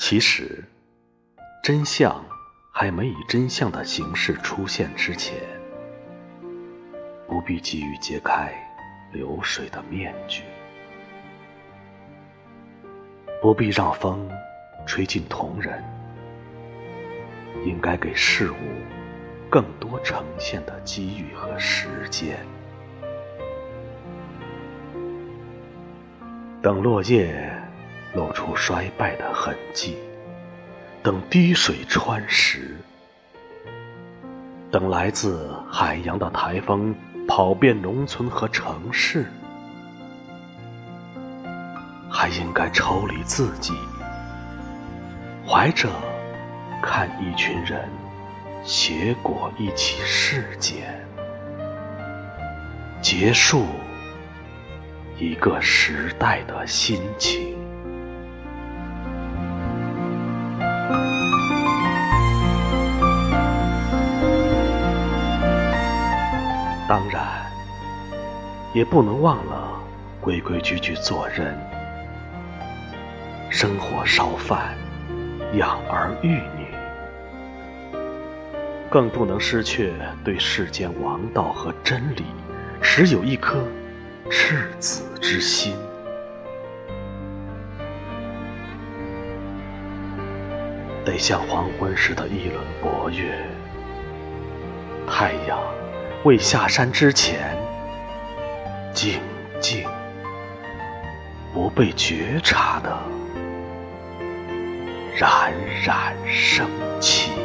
其实，真相还没以真相的形式出现之前，不必急于揭开流水的面具，不必让风吹进瞳仁，应该给事物更多呈现的机遇和时间。等落叶露出衰败的痕迹，等滴水穿石，等来自海洋的台风跑遍农村和城市，还应该抽离自己，怀着看一群人结果一起事件结束。一个时代的心情。当然，也不能忘了规规矩矩做人，生火烧饭，养儿育女，更不能失去对世间王道和真理持有一颗。赤子之心，得像黄昏时的一轮薄月，太阳未下山之前，静静不被觉察的冉冉升起。